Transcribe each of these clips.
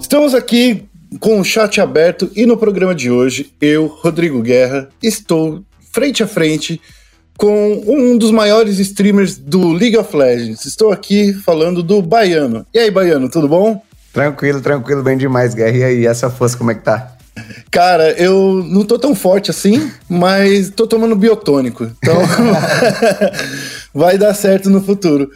Estamos aqui com o chat aberto e no programa de hoje, eu, Rodrigo Guerra, estou frente a frente com um dos maiores streamers do League of Legends. Estou aqui falando do Baiano. E aí, Baiano, tudo bom? Tranquilo, tranquilo, bem demais, Guerra. E aí, essa força, como é que tá? Cara, eu não tô tão forte assim, mas tô tomando biotônico. Então vai dar certo no futuro.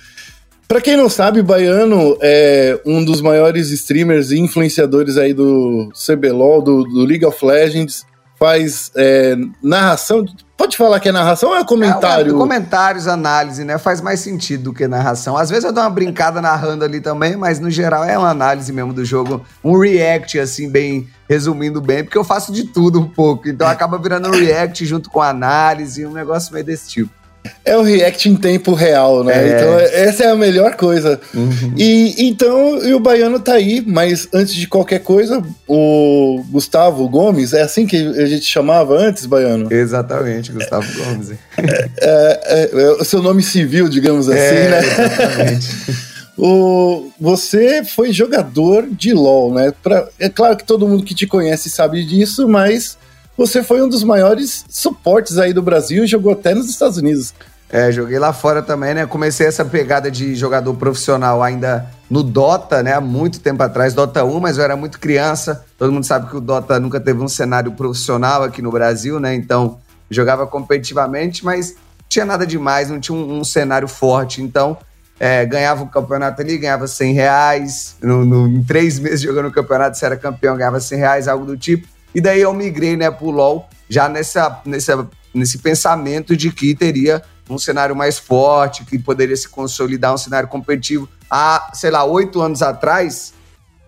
Para quem não sabe, Baiano é um dos maiores streamers e influenciadores aí do CBLOL, do, do League of Legends. Faz é, narração. Pode falar que é narração ou é comentário? É, comentários, análise, né? Faz mais sentido do que narração. Às vezes eu dou uma brincada narrando ali também, mas no geral é uma análise mesmo do jogo. Um react, assim, bem resumindo bem, porque eu faço de tudo um pouco. Então acaba virando um react junto com análise, um negócio meio desse tipo. É o react em tempo real, né? É. Então, essa é a melhor coisa. Uhum. E então, e o Baiano tá aí, mas antes de qualquer coisa, o Gustavo Gomes, é assim que a gente chamava antes, Baiano? Exatamente, Gustavo é, Gomes. É, é, é, o seu nome civil, digamos assim, é, né? Exatamente. o, você foi jogador de LoL, né? Pra, é claro que todo mundo que te conhece sabe disso, mas você foi um dos maiores suportes aí do Brasil e jogou até nos Estados Unidos. É, joguei lá fora também, né? Comecei essa pegada de jogador profissional ainda no Dota, né? Há muito tempo atrás, Dota 1, mas eu era muito criança. Todo mundo sabe que o Dota nunca teve um cenário profissional aqui no Brasil, né? Então, jogava competitivamente, mas tinha nada demais, não tinha um, um cenário forte. Então, é, ganhava o campeonato ali, ganhava 100 reais. No, no, em três meses jogando o campeonato, se era campeão, ganhava 100 reais, algo do tipo. E daí eu migrei né, para o LoL já nessa, nessa, nesse pensamento de que teria um cenário mais forte, que poderia se consolidar um cenário competitivo. Há, sei lá, oito anos atrás,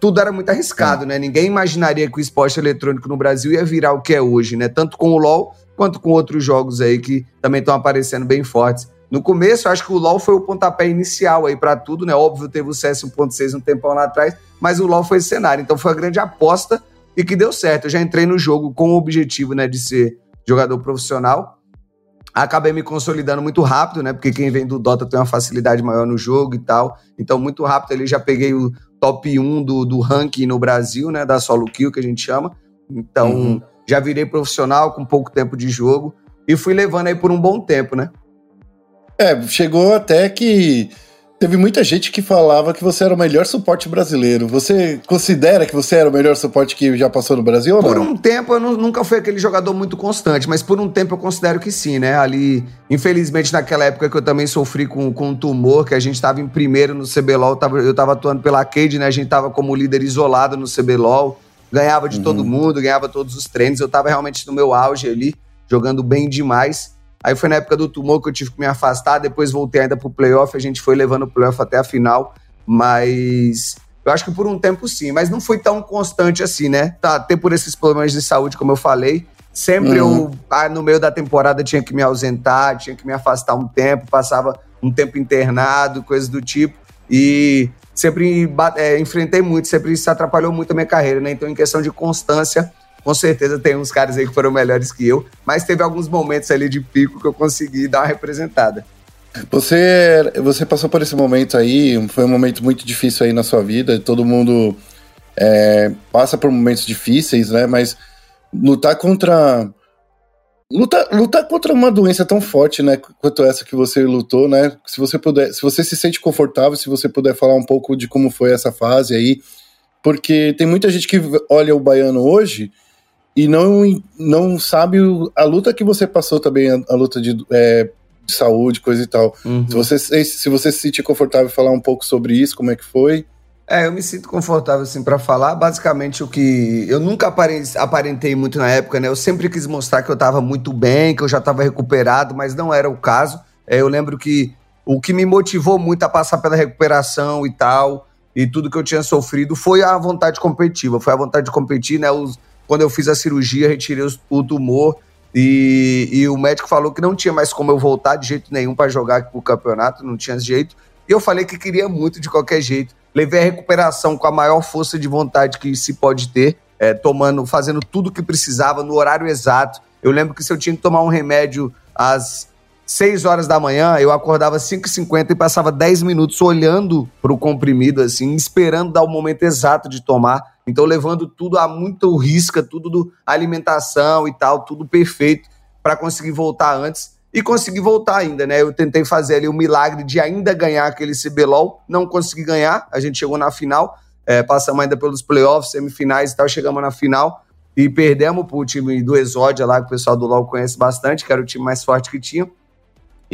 tudo era muito arriscado, é. né? Ninguém imaginaria que o esporte eletrônico no Brasil ia virar o que é hoje, né? Tanto com o LoL quanto com outros jogos aí que também estão aparecendo bem fortes. No começo, eu acho que o LoL foi o pontapé inicial aí para tudo, né? Óbvio, teve o CS 1.6 um tempão lá atrás, mas o LoL foi esse cenário. Então foi a grande aposta e que deu certo. Eu já entrei no jogo com o objetivo, né, de ser jogador profissional. Acabei me consolidando muito rápido, né? Porque quem vem do Dota tem uma facilidade maior no jogo e tal. Então, muito rápido ali já peguei o top 1 do, do ranking no Brasil, né? Da solo kill, que a gente chama. Então, uhum. já virei profissional com pouco tempo de jogo e fui levando aí por um bom tempo, né? É, chegou até que Teve muita gente que falava que você era o melhor suporte brasileiro. Você considera que você era o melhor suporte que já passou no Brasil ou não? Por um tempo eu não, nunca fui aquele jogador muito constante, mas por um tempo eu considero que sim, né? Ali, infelizmente, naquela época que eu também sofri com, com um tumor, que a gente estava em primeiro no CBLOL, eu tava, eu tava atuando pela Arcade, né? A gente tava como líder isolado no CBLOL, ganhava de uhum. todo mundo, ganhava todos os treinos, eu tava realmente no meu auge ali, jogando bem demais. Aí foi na época do tumor que eu tive que me afastar, depois voltei ainda pro playoff, a gente foi levando o playoff até a final, mas eu acho que por um tempo sim, mas não foi tão constante assim, né? Tá, até por esses problemas de saúde, como eu falei. Sempre uhum. eu, ah, no meio da temporada, tinha que me ausentar, tinha que me afastar um tempo, passava um tempo internado, coisas do tipo. E sempre é, enfrentei muito, sempre isso atrapalhou muito a minha carreira, né? Então, em questão de constância, com certeza tem uns caras aí que foram melhores que eu, mas teve alguns momentos ali de pico que eu consegui dar uma representada. Você, você passou por esse momento aí, foi um momento muito difícil aí na sua vida, todo mundo é, passa por momentos difíceis, né? Mas lutar contra. Lutar, lutar contra uma doença tão forte, né, quanto essa que você lutou, né? Se você puder, se você se sente confortável, se você puder falar um pouco de como foi essa fase aí, porque tem muita gente que olha o baiano hoje e não, não sabe a luta que você passou também, a, a luta de, é, de, saúde, coisa e tal. Uhum. Se, você, se você se sentir confortável falar um pouco sobre isso, como é que foi? É, eu me sinto confortável assim para falar. Basicamente, o que eu nunca aparentei muito na época, né? Eu sempre quis mostrar que eu tava muito bem, que eu já tava recuperado, mas não era o caso. É, eu lembro que o que me motivou muito a passar pela recuperação e tal, e tudo que eu tinha sofrido, foi a vontade competitiva. Foi a vontade de competir, né? Os, quando eu fiz a cirurgia, retirei o tumor e, e, o médico falou que não tinha mais como eu voltar de jeito nenhum para jogar o campeonato, não tinha jeito. E eu falei que queria muito de qualquer jeito. Levei a recuperação com a maior força de vontade que se pode ter, é, tomando, fazendo tudo o que precisava no horário exato. Eu lembro que se eu tinha que tomar um remédio às 6 horas da manhã, eu acordava 5h50 e passava 10 minutos olhando pro comprimido, assim, esperando dar o momento exato de tomar. Então, levando tudo a muito risca, tudo do alimentação e tal, tudo perfeito para conseguir voltar antes e conseguir voltar ainda, né? Eu tentei fazer ali o milagre de ainda ganhar aquele CBLOL, não consegui ganhar, a gente chegou na final, é, passamos ainda pelos playoffs, semifinais e tal, chegamos na final e perdemos pro time do Exódia lá, que o pessoal do LoL conhece bastante, que era o time mais forte que tinha.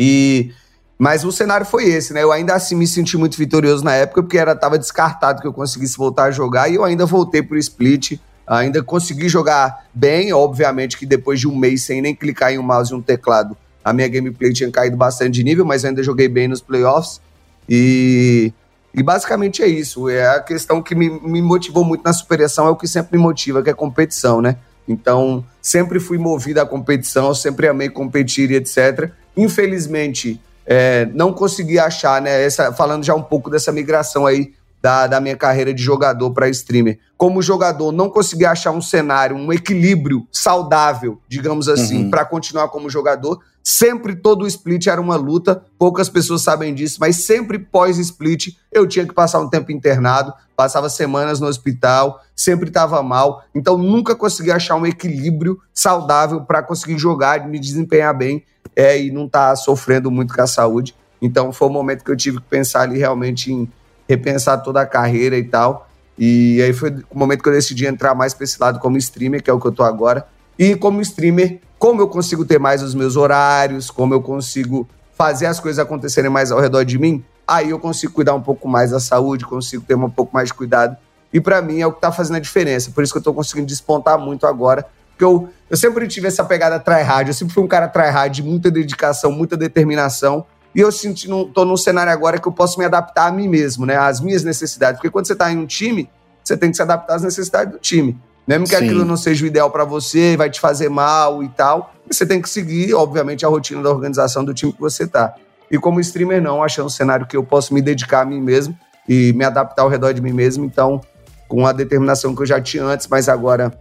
E mas o cenário foi esse, né? Eu ainda assim me senti muito vitorioso na época, porque era tava descartado que eu conseguisse voltar a jogar e eu ainda voltei pro split, ainda consegui jogar bem, obviamente que depois de um mês sem nem clicar em um mouse e um teclado, a minha gameplay tinha caído bastante de nível, mas ainda joguei bem nos playoffs. E, e basicamente é isso. É a questão que me, me motivou muito na superação, é o que sempre me motiva, que é competição, né? Então, sempre fui movido à competição, sempre amei competir e etc. Infelizmente, é, não consegui achar, né? Essa, falando já um pouco dessa migração aí da, da minha carreira de jogador para streamer. Como jogador, não consegui achar um cenário, um equilíbrio saudável, digamos assim, uhum. para continuar como jogador. Sempre todo o split era uma luta, poucas pessoas sabem disso, mas sempre pós-split eu tinha que passar um tempo internado, passava semanas no hospital, sempre estava mal, então nunca consegui achar um equilíbrio saudável para conseguir jogar, me desempenhar bem é, e não estar tá sofrendo muito com a saúde. Então foi o momento que eu tive que pensar ali realmente em repensar toda a carreira e tal. E aí foi o momento que eu decidi entrar mais para esse lado como streamer, que é o que eu tô agora. E como streamer, como eu consigo ter mais os meus horários, como eu consigo fazer as coisas acontecerem mais ao redor de mim, aí eu consigo cuidar um pouco mais da saúde, consigo ter um pouco mais de cuidado. E para mim é o que tá fazendo a diferença. Por isso que eu tô conseguindo despontar muito agora. Porque eu, eu sempre tive essa pegada tryhard, eu sempre fui um cara tryhard muita dedicação, muita determinação. E eu senti, tô num cenário agora que eu posso me adaptar a mim mesmo, né? Às minhas necessidades. Porque quando você tá em um time, você tem que se adaptar às necessidades do time. Mesmo que Sim. aquilo não seja o ideal para você, vai te fazer mal e tal, você tem que seguir, obviamente, a rotina da organização do time que você tá. E como streamer, não, achando um cenário que eu posso me dedicar a mim mesmo e me adaptar ao redor de mim mesmo. Então, com a determinação que eu já tinha antes, mas agora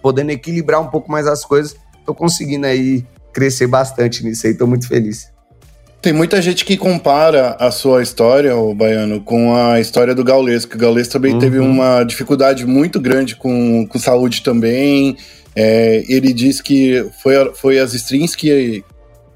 podendo equilibrar um pouco mais as coisas, tô conseguindo aí crescer bastante nisso aí, tô muito feliz. Tem muita gente que compara a sua história, o Baiano, com a história do Gaules, que o Gaules também uhum. teve uma dificuldade muito grande com, com saúde também. É, ele diz que foi, foi as strings que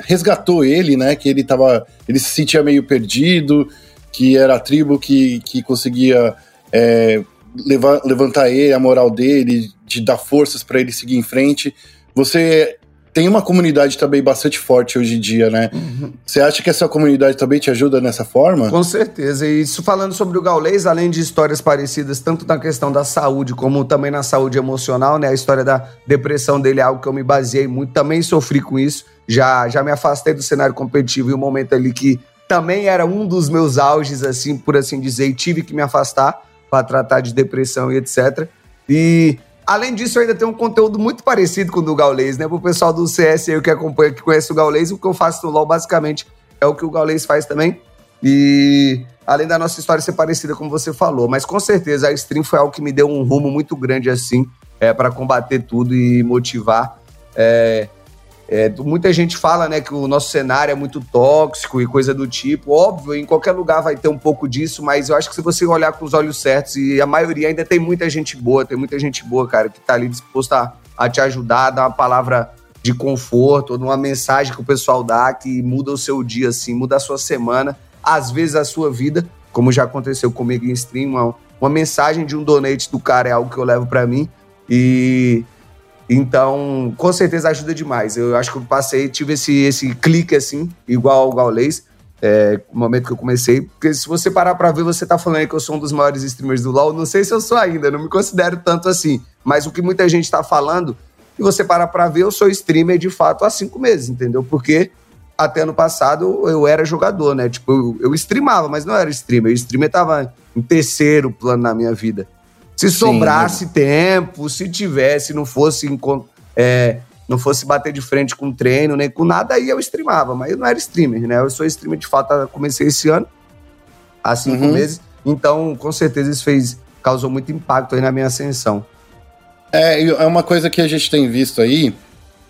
resgatou ele, né? Que ele tava. Ele se sentia meio perdido, que era a tribo que, que conseguia é, levar, levantar ele, a moral dele, de dar forças para ele seguir em frente. Você tem uma comunidade também bastante forte hoje em dia, né? Uhum. Você acha que essa comunidade também te ajuda nessa forma? Com certeza. E isso falando sobre o Gaulês, além de histórias parecidas, tanto na questão da saúde como também na saúde emocional, né? A história da depressão dele é algo que eu me baseei muito, também sofri com isso. Já, já me afastei do cenário competitivo em um momento ali que também era um dos meus auges, assim, por assim dizer, e tive que me afastar para tratar de depressão e etc. E Além disso, ainda tenho um conteúdo muito parecido com o do Gaulês, né? Pro pessoal do CS aí que acompanha, que conhece o Gaulês, o que eu faço no LoL basicamente é o que o Gaulês faz também. E além da nossa história ser parecida, como você falou, mas com certeza a stream foi algo que me deu um rumo muito grande assim, é, para combater tudo e motivar. É, é, muita gente fala né, que o nosso cenário é muito tóxico e coisa do tipo. Óbvio, em qualquer lugar vai ter um pouco disso, mas eu acho que se você olhar com os olhos certos, e a maioria ainda tem muita gente boa, tem muita gente boa, cara, que tá ali disposta a, te ajudar, dar uma palavra de conforto, uma mensagem que o pessoal dá que muda o seu dia, assim, muda a sua semana, às vezes a sua vida, como já aconteceu comigo em stream, uma, uma mensagem de um donate do cara é algo que eu levo para mim. E então, com certeza ajuda demais. Eu acho que eu passei, tive esse, esse clique assim, igual ao Gaulês, é, no momento que eu comecei. Porque se você parar pra ver, você tá falando aí que eu sou um dos maiores streamers do LoL. Não sei se eu sou ainda, não me considero tanto assim. Mas o que muita gente tá falando, e você parar pra ver, eu sou streamer de fato há cinco meses, entendeu? Porque até ano passado eu era jogador, né? Tipo, eu, eu streamava, mas não era streamer. O streamer tava em terceiro plano na minha vida. Se sobrasse Sim. tempo, se tivesse, não fosse é, não fosse bater de frente com treino, nem com nada, aí eu streamava, mas eu não era streamer, né? Eu sou streamer de fato, comecei esse ano, há cinco uhum. meses, então com certeza isso fez, causou muito impacto aí na minha ascensão. É, é uma coisa que a gente tem visto aí,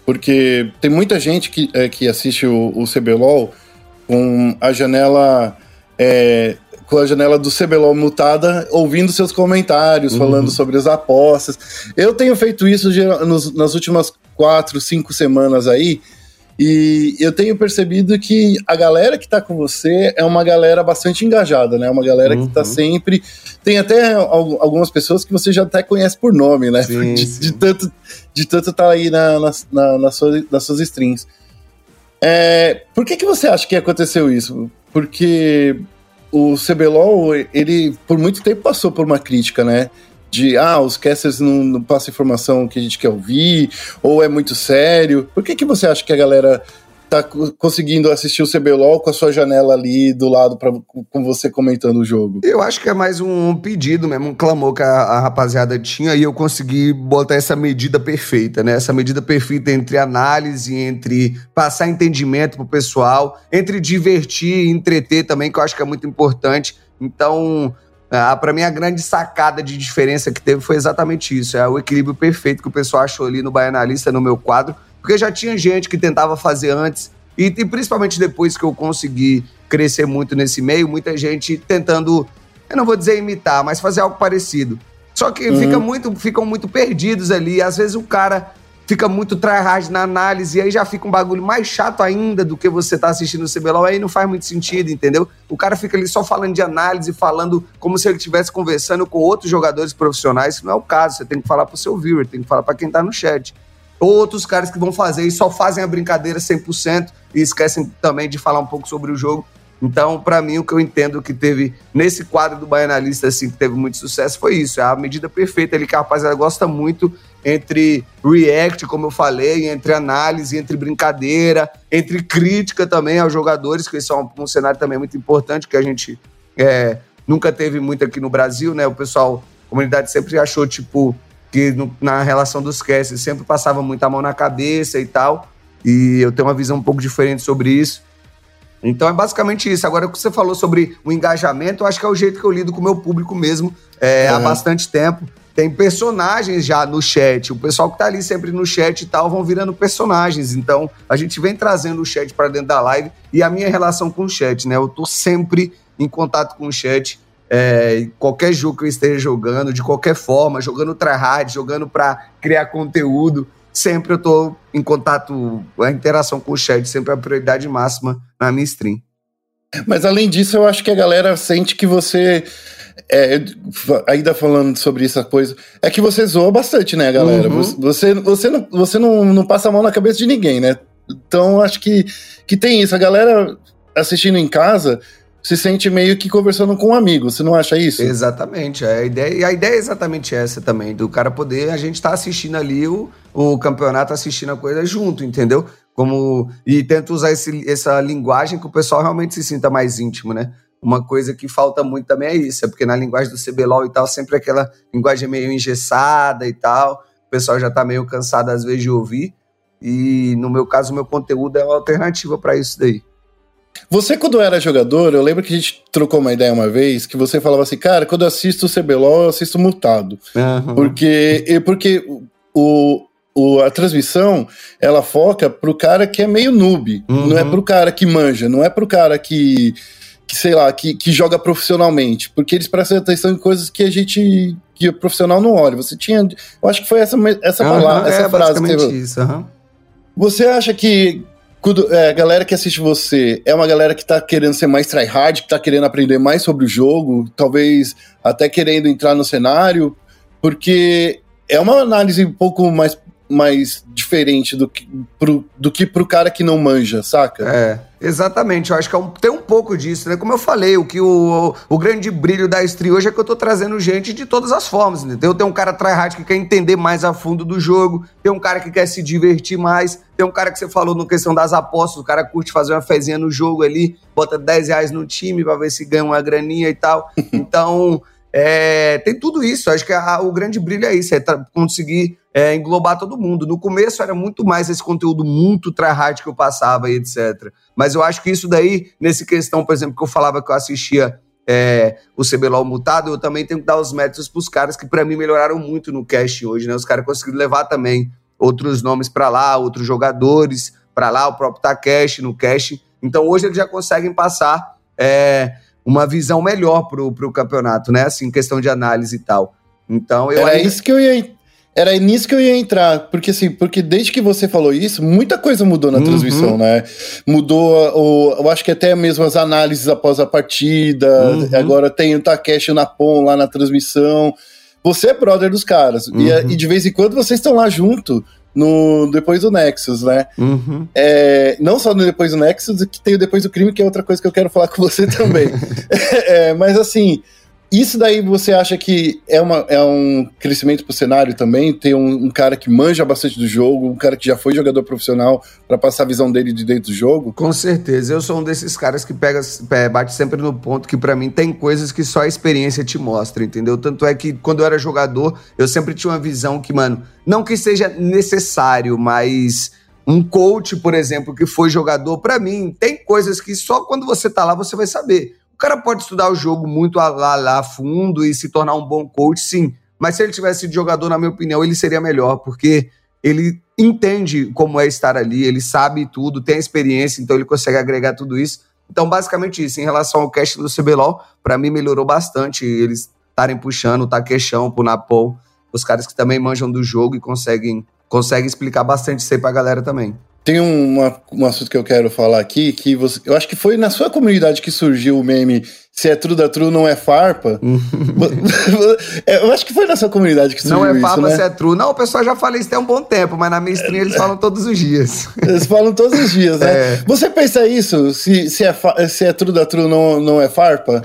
Porque tem muita gente que, é, que assiste o, o CBLOL com a janela. É, com a janela do CBLOL mutada, ouvindo seus comentários, uhum. falando sobre as apostas. Eu tenho feito isso nos, nas últimas quatro, cinco semanas aí, e eu tenho percebido que a galera que tá com você é uma galera bastante engajada, né? Uma galera uhum. que tá uhum. sempre. Tem até algumas pessoas que você já até conhece por nome, né? Sim, de, sim. de, tanto de tanto tá aí na, na, na, na sua, nas suas strings. É, por que, que você acha que aconteceu isso? Porque o CBLOL, ele por muito tempo passou por uma crítica, né? de ah, os casters não, não passam informação que a gente quer ouvir, ou é muito sério. Por que, que você acha que a galera tá conseguindo assistir o CBLOL com a sua janela ali do lado pra, com você comentando o jogo? Eu acho que é mais um pedido mesmo, um clamor que a, a, rapaziada tinha e eu consegui botar essa medida perfeita, né? Essa medida perfeita entre análise, entre passar entendimento pro pessoal, entre divertir e entreter também, que eu acho que é muito importante. Então, ah, para mim, a grande sacada de diferença que teve foi exatamente isso. É o equilíbrio perfeito que o pessoal achou ali no Baianalista, no meu quadro. Porque já tinha gente que tentava fazer antes, e, e principalmente depois que eu consegui crescer muito nesse meio, muita gente tentando, eu não vou dizer imitar, mas fazer algo parecido. Só que uhum. fica muito, ficam muito perdidos ali. Às vezes o cara fica muito tryhard na análise, e aí já fica um bagulho mais chato ainda do que você tá assistindo o CBLOL, aí não faz muito sentido, entendeu? O cara fica ali só falando de análise, falando como se ele estivesse conversando com outros jogadores profissionais, isso não é o caso, você tem que falar pro seu viewer, tem que falar para quem tá no chat. Outros caras que vão fazer e só fazem a brincadeira 100% e esquecem também de falar um pouco sobre o jogo. Então, para mim, o que eu entendo que teve nesse quadro do Baianalista, assim, que teve muito sucesso, foi isso. É a medida perfeita ali que a rapaziada gosta muito entre react, como eu falei, entre análise, entre brincadeira, entre crítica também aos jogadores, que isso é um, um cenário também muito importante que a gente é, nunca teve muito aqui no Brasil, né? O pessoal, a comunidade sempre achou, tipo, que no, na relação dos casts sempre passava muita mão na cabeça e tal. E eu tenho uma visão um pouco diferente sobre isso. Então é basicamente isso. Agora, o que você falou sobre o engajamento, eu acho que é o jeito que eu lido com o meu público mesmo é, uhum. há bastante tempo. Tem personagens já no chat. O pessoal que tá ali sempre no chat e tal vão virando personagens. Então, a gente vem trazendo o chat para dentro da live e a minha relação com o chat, né? Eu tô sempre em contato com o chat. É, qualquer jogo que eu esteja jogando, de qualquer forma, jogando tryhard, jogando para criar conteúdo sempre eu tô em contato, a interação com o chat sempre é a prioridade máxima na minha stream. Mas além disso, eu acho que a galera sente que você. É, ainda falando sobre essa coisa, é que você zoa bastante, né, galera? Uhum. Você, você, não, você não, não passa a mão na cabeça de ninguém, né? Então acho que, que tem isso. A galera assistindo em casa se sente meio que conversando com um amigo, você não acha isso? Exatamente. A ideia, a ideia é exatamente essa também, do cara poder, a gente tá assistindo ali o, o campeonato, assistindo a coisa junto, entendeu? Como, e tento usar esse, essa linguagem que o pessoal realmente se sinta mais íntimo, né? Uma coisa que falta muito também é isso, é porque na linguagem do CBLOL e tal, sempre aquela linguagem meio engessada e tal, o pessoal já tá meio cansado às vezes de ouvir, e no meu caso, o meu conteúdo é uma alternativa para isso daí. Você, quando era jogador, eu lembro que a gente trocou uma ideia uma vez, que você falava assim, cara, quando eu assisto o CBLOL, eu assisto mutado. Uhum. Porque, porque o, o, a transmissão, ela foca pro cara que é meio noob. Uhum. Não é pro cara que manja, não é pro cara que, que sei lá, que, que joga profissionalmente. Porque eles prestam atenção em coisas que a gente, que o profissional não olha. Você tinha, eu acho que foi essa, essa, uhum, palavra, essa é, frase que você... Isso, uhum. Você acha que quando, é, a galera que assiste você é uma galera que tá querendo ser mais tryhard, que tá querendo aprender mais sobre o jogo, talvez até querendo entrar no cenário, porque é uma análise um pouco mais mais diferente do que, pro, do que pro cara que não manja, saca? É, exatamente. Eu acho que é um, tem um pouco disso, né? Como eu falei, o que o, o, o grande brilho da stream hoje é que eu tô trazendo gente de todas as formas, entendeu? Tem um cara tryhard que quer entender mais a fundo do jogo, tem um cara que quer se divertir mais, tem um cara que você falou no questão das apostas, o cara curte fazer uma fezinha no jogo ali, bota 10 reais no time pra ver se ganha uma graninha e tal. Então, é, tem tudo isso. Acho que a, o grande brilho é isso, é conseguir é, englobar todo mundo. No começo era muito mais esse conteúdo muito tryhard que eu passava e etc. Mas eu acho que isso daí, nesse questão, por exemplo, que eu falava que eu assistia é, o CBLOL mutado, eu também tenho que dar os méritos pros caras que para mim melhoraram muito no cast hoje, né? Os caras conseguiram levar também outros nomes para lá, outros jogadores para lá, o próprio Takeshi no cash. Então hoje eles já conseguem passar é, uma visão melhor pro, pro campeonato, né? Assim, questão de análise e tal. Então eu Era ainda... isso que eu ia era nisso que eu ia entrar, porque assim, porque desde que você falou isso, muita coisa mudou na uhum. transmissão, né? Mudou, o, eu acho que até mesmo as análises após a partida, uhum. agora tem o Takeshi Napon lá na transmissão. Você é brother dos caras, uhum. e, e, de vez em quando vocês estão lá junto, no depois do Nexus, né? Uhum. É, não só no depois do Nexus, que tem o depois do crime, que é outra coisa que eu quero falar com você também. é, mas assim, isso daí você acha que é, uma, é um crescimento pro cenário também? Ter um, um, cara que manja bastante do jogo, um cara que já foi jogador profissional para passar a visão dele de dentro do jogo? Com certeza. Eu sou um desses caras que pega, bate sempre no ponto que para mim tem coisas que só a experiência te mostra, entendeu? Tanto é que quando eu era jogador, eu sempre tinha uma visão que, mano, não que seja necessário, mas um coach, por exemplo, que foi jogador, para mim, tem coisas que só quando você tá lá você vai saber. O cara pode estudar o jogo muito lá, lá, fundo e se tornar um bom coach, sim. Mas se ele tivesse sido jogador, na minha opinião, ele seria melhor, porque ele entende como é estar ali, ele sabe tudo, tem experiência, então ele consegue agregar tudo isso. Então, basicamente isso. Em relação ao cast do CBLOL, para mim melhorou bastante eles estarem puxando o Taquechão pro Napol, os caras que também manjam do jogo e conseguem, conseguem explicar bastante isso aí pra galera também. Tem uma, um assunto que eu quero falar aqui, que você, eu acho que foi na sua comunidade que surgiu o meme se é true da true, não é farpa. É, eu acho que foi na sua comunidade que surgiu Não é farpa isso, né? se é true. Não, o pessoal já fala isso tem um bom tempo, mas na minha stream eles falam todos os dias. Eles falam todos os dias, né? É. Você pensa isso? Se, se, é, se é true da true, não, não é farpa?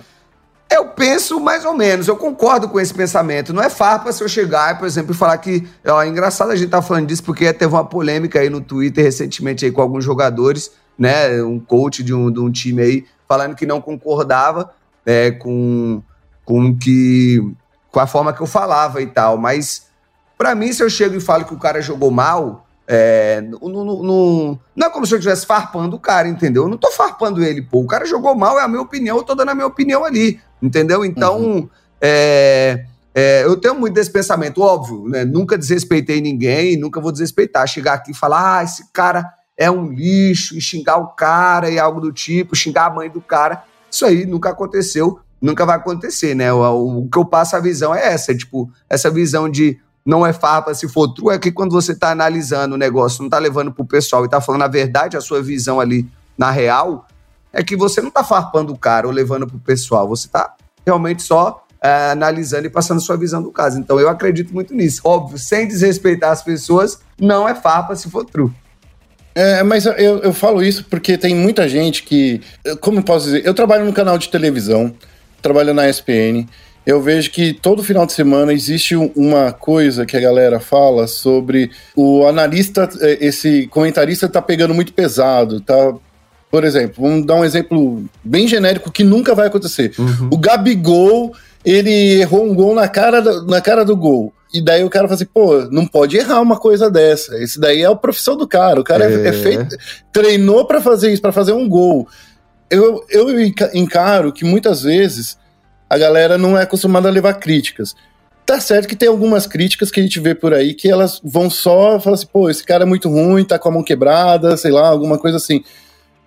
Eu penso mais ou menos, eu concordo com esse pensamento. Não é farpa se eu chegar, por exemplo, e falar que. Ó, é engraçado a gente estar tá falando disso, porque teve uma polêmica aí no Twitter recentemente aí com alguns jogadores, né? Um coach de um, de um time aí, falando que não concordava é, com, com, que, com a forma que eu falava e tal. Mas, para mim, se eu chego e falo que o cara jogou mal, é, não, não, é como se eu estivesse farpando o cara, entendeu? Eu não tô farpando ele, pô. O cara jogou mal, é a minha opinião, eu tô dando a minha opinião ali. Entendeu? Então, uhum. é, é, eu tenho muito desse pensamento, óbvio, né? Nunca desrespeitei ninguém, nunca vou desrespeitar. Chegar aqui e falar, ah, esse cara é um lixo, e xingar o cara e algo do tipo, xingar a mãe do cara. Isso aí nunca aconteceu, nunca vai acontecer, né? O, o, o que eu passo a visão é essa, tipo, essa visão de não é farpa se for true, é que quando você tá analisando o negócio, não tá levando pro pessoal e tá falando a verdade, a sua visão ali na real, é que você não está farpando o cara ou levando para o pessoal, você está realmente só é, analisando e passando sua visão do caso. Então eu acredito muito nisso. Óbvio, sem desrespeitar as pessoas, não é farpa se for true. É, mas eu, eu falo isso porque tem muita gente que. Como posso dizer? Eu trabalho no canal de televisão, trabalho na ESPN. Eu vejo que todo final de semana existe uma coisa que a galera fala sobre o analista, é, esse comentarista tá pegando muito pesado, tá por exemplo, vamos dar um exemplo bem genérico que nunca vai acontecer. Uhum. O Gabigol, ele errou um gol na cara, do, na cara do gol. E daí o cara fala assim, pô, não pode errar uma coisa dessa. Esse daí é a profissão do cara. O cara é, é, é feito, treinou para fazer isso, para fazer um gol. Eu, eu encaro que muitas vezes a galera não é acostumada a levar críticas. Tá certo que tem algumas críticas que a gente vê por aí que elas vão só falar assim, pô, esse cara é muito ruim, tá com a mão quebrada, sei lá, alguma coisa assim.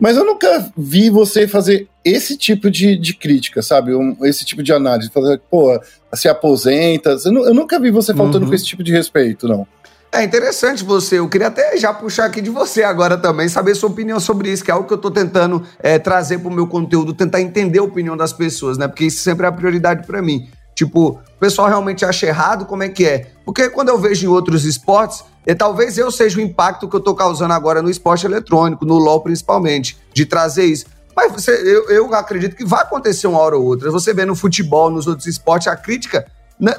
Mas eu nunca vi você fazer esse tipo de, de crítica, sabe? Um, esse tipo de análise. Fazer, pô, se aposenta. Eu, eu nunca vi você faltando uhum. com esse tipo de respeito, não. É interessante você. Eu queria até já puxar aqui de você agora também, saber sua opinião sobre isso, que é algo que eu tô tentando é, trazer pro meu conteúdo, tentar entender a opinião das pessoas, né? Porque isso sempre é a prioridade para mim. Tipo, o pessoal realmente acha errado, como é que é? Porque quando eu vejo em outros esportes, e talvez eu seja o impacto que eu tô causando agora no esporte eletrônico, no LoL principalmente, de trazer isso. Mas você, eu, eu acredito que vai acontecer uma hora ou outra. Você vê no futebol, nos outros esportes, a crítica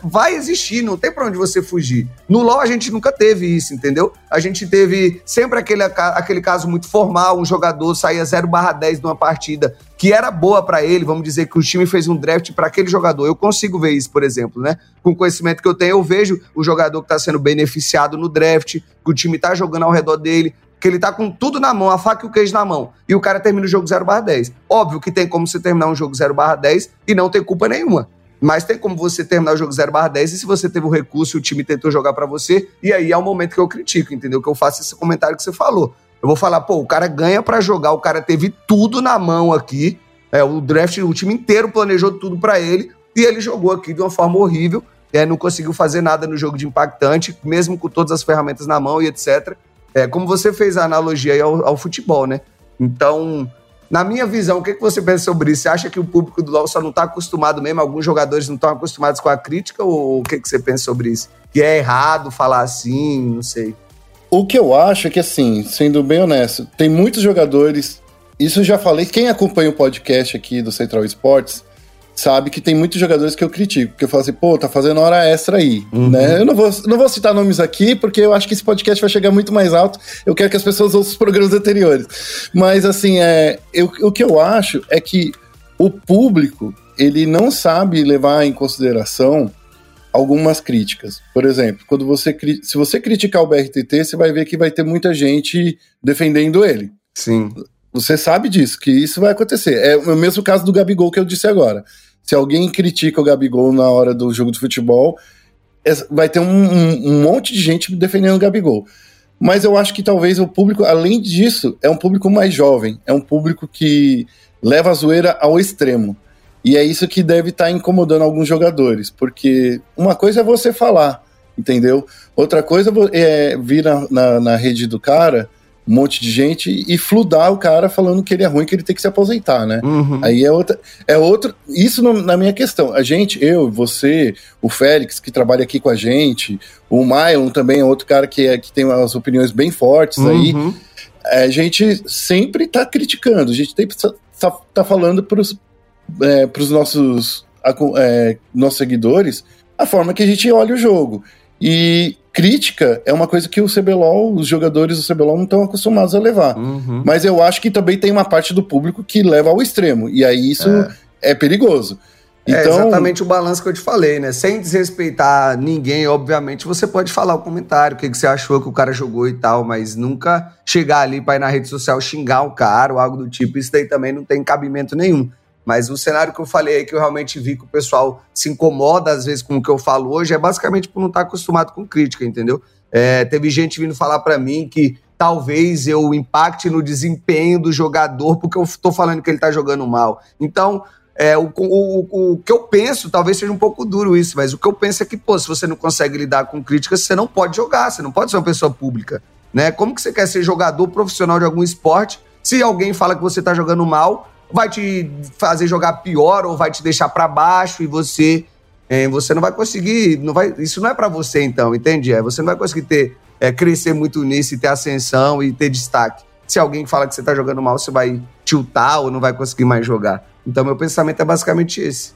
vai existir, não tem para onde você fugir. No LoL a gente nunca teve isso, entendeu? A gente teve sempre aquele, aquele caso muito formal, um jogador saía 0 barra 10 numa partida que era boa para ele, vamos dizer que o time fez um draft para aquele jogador. Eu consigo ver isso, por exemplo, né? Com o conhecimento que eu tenho, eu vejo o jogador que está sendo beneficiado no draft, que o time tá jogando ao redor dele, que ele tá com tudo na mão, a faca e o queijo na mão, e o cara termina o jogo 0 barra 10. Óbvio que tem como você terminar um jogo 0 barra 10 e não ter culpa nenhuma. Mas tem como você terminar o jogo 0 barra 10 e se você teve o recurso e o time tentou jogar para você, e aí é o momento que eu critico, entendeu? Que eu faço esse comentário que você falou. Eu vou falar, pô, o cara ganha para jogar, o cara teve tudo na mão aqui, é, o draft, o time inteiro planejou tudo para ele, e ele jogou aqui de uma forma horrível, é, não conseguiu fazer nada no jogo de impactante, mesmo com todas as ferramentas na mão e etc. É, como você fez a analogia aí ao, ao futebol, né? Então, na minha visão, o que, que você pensa sobre isso? Você acha que o público do LoL só não está acostumado mesmo? Alguns jogadores não estão acostumados com a crítica? Ou o que, que você pensa sobre isso? Que é errado falar assim, não sei. O que eu acho é que, assim, sendo bem honesto, tem muitos jogadores. Isso eu já falei. Quem acompanha o podcast aqui do Central Esportes sabe que tem muitos jogadores que eu critico, porque eu falo assim, pô, tá fazendo hora extra aí, uhum. né? Eu não vou, não vou citar nomes aqui, porque eu acho que esse podcast vai chegar muito mais alto, eu quero que as pessoas ouçam os programas anteriores. Mas, assim, é, eu, o que eu acho é que o público, ele não sabe levar em consideração algumas críticas. Por exemplo, quando você, se você criticar o BRTT, você vai ver que vai ter muita gente defendendo ele. Sim. Você sabe disso, que isso vai acontecer. É o mesmo caso do Gabigol que eu disse agora. Se alguém critica o Gabigol na hora do jogo de futebol, é, vai ter um, um, um monte de gente defendendo o Gabigol. Mas eu acho que talvez o público, além disso, é um público mais jovem. É um público que leva a zoeira ao extremo. E é isso que deve estar tá incomodando alguns jogadores. Porque uma coisa é você falar, entendeu? Outra coisa é vir na, na, na rede do cara um monte de gente e fludar o cara falando que ele é ruim, que ele tem que se aposentar, né? Uhum. Aí é outra, é outro, isso no, na minha questão. A gente, eu, você, o Félix que trabalha aqui com a gente, o Mylon também é outro cara que, é, que tem umas opiniões bem fortes uhum. aí. A gente sempre tá criticando, a gente tem tá, tá falando pros, é, pros nossos, é, nossos seguidores a forma que a gente olha o jogo. E crítica é uma coisa que o CBLOL, os jogadores do CBLOL não estão acostumados a levar. Uhum. Mas eu acho que também tem uma parte do público que leva ao extremo. E aí isso é, é perigoso. É então... É exatamente o balanço que eu te falei, né? Sem desrespeitar ninguém, obviamente, você pode falar o comentário, o que, que você achou que o cara jogou e tal, mas nunca chegar ali para ir na rede social xingar o cara ou algo do tipo. Isso daí também não tem cabimento nenhum. Mas o cenário que eu falei aí, que eu realmente vi que o pessoal se incomoda às vezes com o que eu falo hoje, é basicamente por não estar acostumado com crítica, entendeu? É, teve gente vindo falar para mim que talvez eu impacte no desempenho do jogador porque eu tô falando que ele tá jogando mal. Então, é, o, o, o, que eu penso, talvez seja um pouco duro isso, mas o que eu penso é que, pô, se você não consegue lidar com críticas, você não pode jogar, você não pode ser uma pessoa pública, né? Como que você quer ser jogador profissional de algum esporte se alguém fala que você tá jogando mal vai te fazer jogar pior ou vai te deixar para baixo e você é, você não vai conseguir, não vai, isso não é para você então, entende? É, você não vai conseguir ter é, crescer muito nisso e ter ascensão e ter destaque. Se alguém fala que você tá jogando mal, você vai tiltar ou não vai conseguir mais jogar. Então meu pensamento é basicamente esse.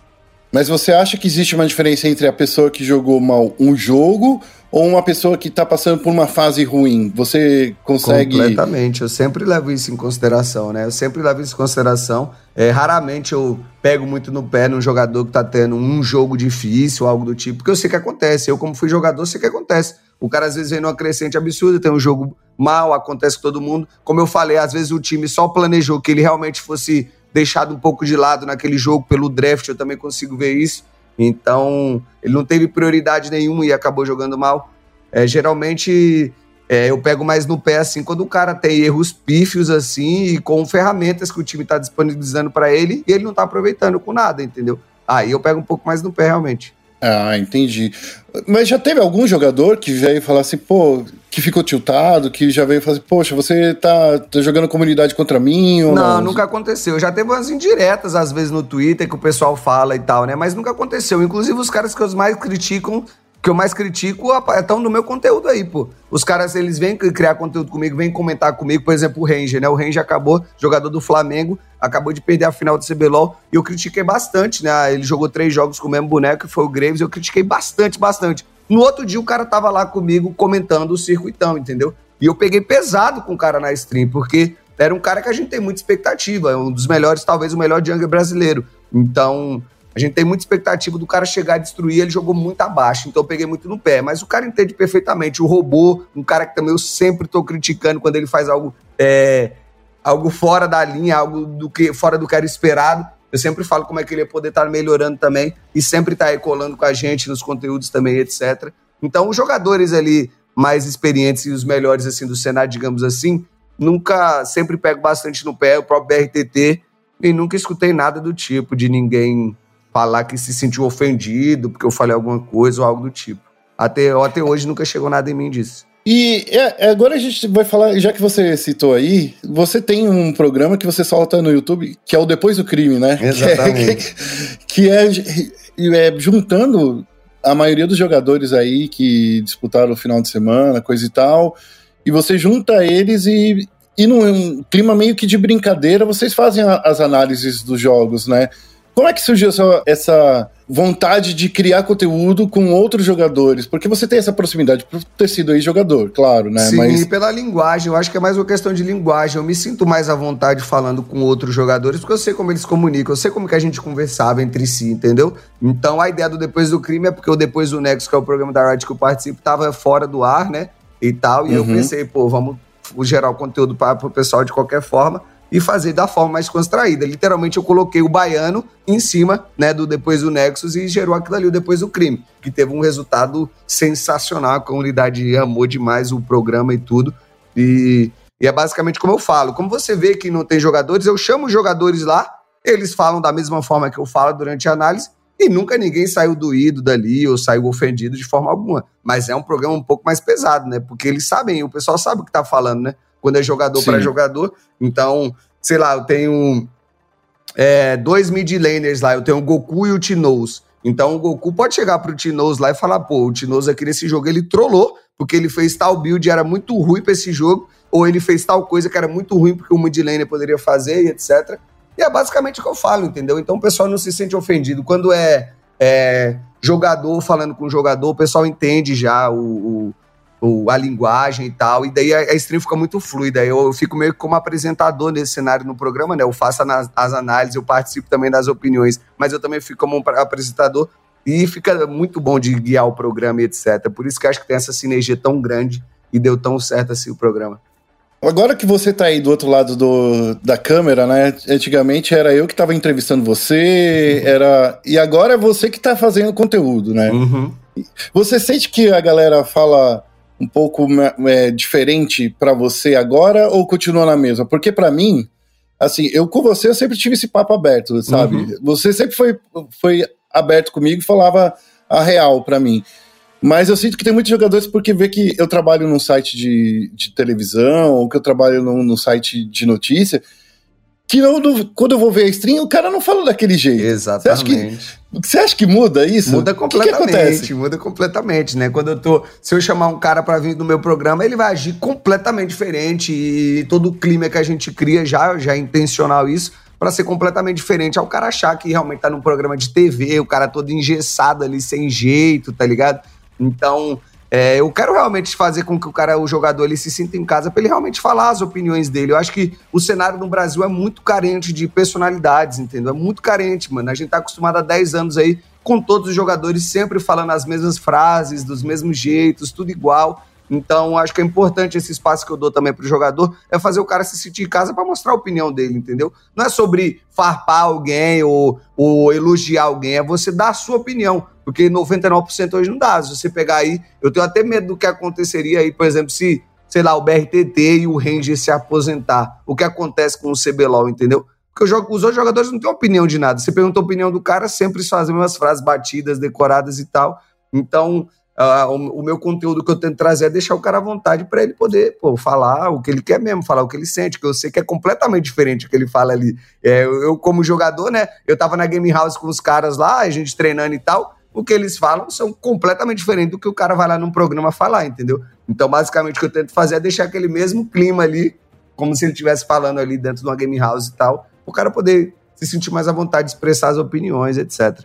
Mas você acha que existe uma diferença entre a pessoa que jogou mal um jogo ou uma pessoa que está passando por uma fase ruim? Você consegue. Completamente. Eu sempre levo isso em consideração, né? Eu sempre levo isso em consideração. É, raramente eu pego muito no pé num jogador que está tendo um jogo difícil, algo do tipo, porque eu sei que acontece. Eu, como fui jogador, sei que acontece. O cara às vezes vem numa crescente absurda, tem um jogo mal, acontece com todo mundo. Como eu falei, às vezes o time só planejou que ele realmente fosse deixado um pouco de lado naquele jogo pelo draft, eu também consigo ver isso. Então, ele não teve prioridade nenhuma e acabou jogando mal. É, geralmente, é, eu pego mais no pé assim quando o cara tem erros pífios assim e com ferramentas que o time está disponibilizando para ele e ele não está aproveitando com nada, entendeu? Aí eu pego um pouco mais no pé realmente. Ah, entendi. Mas já teve algum jogador que veio falar assim, pô, que ficou tiltado, que já veio falar assim, poxa, você tá, tá jogando comunidade contra mim? Ou não, não, nunca aconteceu. Já teve umas indiretas, às vezes, no Twitter que o pessoal fala e tal, né? Mas nunca aconteceu. Inclusive, os caras que eu mais criticam que eu mais critico estão no meu conteúdo aí, pô. Os caras, eles vêm criar conteúdo comigo, vêm comentar comigo, por exemplo, o Ranger, né? O Ranger acabou, jogador do Flamengo, acabou de perder a final do CBLOL, e eu critiquei bastante, né? Ele jogou três jogos com o mesmo boneco, que foi o Graves, eu critiquei bastante, bastante. No outro dia, o cara tava lá comigo comentando o circuitão, entendeu? E eu peguei pesado com o cara na stream, porque era um cara que a gente tem muita expectativa, é um dos melhores, talvez o melhor jungle brasileiro. Então, a gente tem muita expectativa do cara chegar a destruir, ele jogou muito abaixo, então eu peguei muito no pé. Mas o cara entende perfeitamente. O robô, um cara que também eu sempre estou criticando quando ele faz algo, é, algo fora da linha, algo do que fora do que era esperado. Eu sempre falo como é que ele ia poder estar melhorando também e sempre estar tá colando com a gente nos conteúdos também, etc. Então, os jogadores ali mais experientes e os melhores assim do cenário, digamos assim, nunca sempre pego bastante no pé, o próprio BRTT, e nunca escutei nada do tipo de ninguém falar que se sentiu ofendido porque eu falei alguma coisa ou algo do tipo. Até, até hoje nunca chegou nada em mim disso. E é, é, agora a gente vai falar, já que você citou aí, você tem um programa que você solta no YouTube, que é o Depois do Crime, né? Exatamente. Que é, que é, é juntando a maioria dos jogadores aí que disputaram o final de semana, coisa e tal, e você junta eles e, e num clima meio que de brincadeira, vocês fazem a, as análises dos jogos, né? Como é que surgiu essa, essa vontade de criar conteúdo com outros jogadores? Porque você tem essa proximidade por ter sido aí jogador, claro, né? Sim, Mas... pela linguagem. Eu acho que é mais uma questão de linguagem. Eu me sinto mais à vontade falando com outros jogadores, porque eu sei como eles comunicam, eu sei como que a gente conversava entre si, entendeu? Então a ideia do Depois do Crime é porque o Depois do Nexo, que é o programa da Riot que eu participo, tava fora do ar, né? E tal. E uhum. eu pensei, pô, vamos gerar o conteúdo para o pessoal de qualquer forma e fazer da forma mais construída. Literalmente eu coloquei o baiano em cima, né, do depois do Nexus e gerou aquilo ali depois do crime, que teve um resultado sensacional, a comunidade amou demais o programa e tudo. E, e é basicamente como eu falo, como você vê que não tem jogadores, eu chamo os jogadores lá, eles falam da mesma forma que eu falo durante a análise e nunca ninguém saiu doído dali ou saiu ofendido de forma alguma. Mas é um programa um pouco mais pesado, né? Porque eles sabem, o pessoal sabe o que tá falando, né? Quando é jogador para jogador. Então, sei lá, eu tenho é, dois mid laners lá, eu tenho o Goku e o Tinoz. Então o Goku pode chegar pro Tinoz lá e falar, pô, o Tinoz aqui nesse jogo ele trollou, porque ele fez tal build, era muito ruim para esse jogo, ou ele fez tal coisa que era muito ruim porque o mid laner poderia fazer e etc. E é basicamente o que eu falo, entendeu? Então o pessoal não se sente ofendido. Quando é, é jogador falando com jogador, o pessoal entende já o, o a linguagem e tal, e daí a, a stream fica muito fluida. Eu, eu, fico meio como apresentador nesse cenário no programa, né? Eu faço as, as análises, eu participo também das opiniões, mas eu também fico como um apresentador e fica muito bom de guiar o programa e etc. Por isso que acho que tem essa sinergia tão grande e deu tão certo assim o programa. Agora que você tá aí do outro lado do, da câmera, né? Antigamente era eu que tava entrevistando você, uhum. era. E agora é você que tá fazendo conteúdo, né? Uhum. Você sente que a galera fala um pouco é, diferente para você agora ou continua na mesma? Porque para mim, assim, eu com você eu sempre tive esse papo aberto, sabe? Uhum. Você sempre foi, foi aberto comigo e falava a real para mim. Mas eu sinto que tem muitos jogadores porque vê que eu trabalho num site de, de televisão ou que eu trabalho num, num site de notícia que eu, quando eu vou ver a stream, o cara não fala daquele jeito. Exatamente. Você acha que, você acha que muda isso? Muda completamente. Que que muda completamente, né? Quando eu tô. Se eu chamar um cara para vir no meu programa, ele vai agir completamente diferente. E todo o clima que a gente cria já, já é intencional isso, para ser completamente diferente. Ao cara achar que realmente tá num programa de TV, o cara todo engessado ali, sem jeito, tá ligado? Então, é, eu quero realmente fazer com que o cara, o jogador, ele se sinta em casa para ele realmente falar as opiniões dele. Eu acho que o cenário no Brasil é muito carente de personalidades, entendeu? É muito carente, mano. A gente tá acostumado há 10 anos aí com todos os jogadores sempre falando as mesmas frases, dos mesmos jeitos, tudo igual. Então, acho que é importante esse espaço que eu dou também pro jogador, é fazer o cara se sentir em casa para mostrar a opinião dele, entendeu? Não é sobre farpar alguém ou, ou elogiar alguém, é você dar a sua opinião. Porque 99% hoje não dá. Se você pegar aí, eu tenho até medo do que aconteceria aí, por exemplo, se, sei lá, o BRTT e o Ranger se aposentar. O que acontece com o CBLOL, entendeu? Porque os outros jogadores não têm opinião de nada. Você pergunta a opinião do cara, sempre fazem umas frases batidas, decoradas e tal. Então, uh, o, o, meu conteúdo que eu tento trazer é deixar o cara à vontade para ele poder pô, falar o que ele quer mesmo, falar o que ele sente, que eu sei que é completamente diferente o que ele fala ali. É, eu, como jogador, né, eu tava na Game House com os caras lá, a gente treinando e tal, o que eles falam são completamente diferentes do que o cara vai lá num programa falar, entendeu? Então, basicamente, o que eu tento fazer é deixar aquele mesmo clima ali, como se ele estivesse falando ali dentro de uma game house e tal, o cara poder se sentir mais à vontade de expressar as opiniões, etc.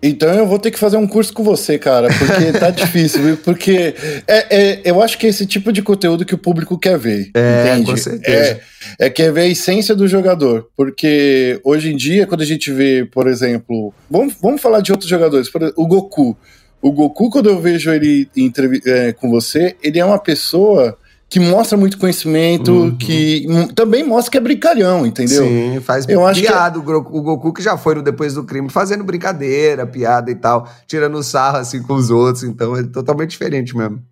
Então eu vou ter que fazer um curso com você, cara, porque tá difícil, viu? Porque é, é, eu acho que é esse tipo de conteúdo que o público quer ver. É, entende? com certeza. É, é quer ver a essência do jogador. Porque hoje em dia, quando a gente vê, por exemplo. Vamos, vamos falar de outros jogadores. Exemplo, o Goku. O Goku, quando eu vejo ele é, com você, ele é uma pessoa que mostra muito conhecimento, uhum. que também mostra que é brincalhão, entendeu? Sim, faz eu acho piada. Que... O Goku que já foi no Depois do Crime fazendo brincadeira, piada e tal, tirando sarro assim com os outros, então é totalmente diferente mesmo.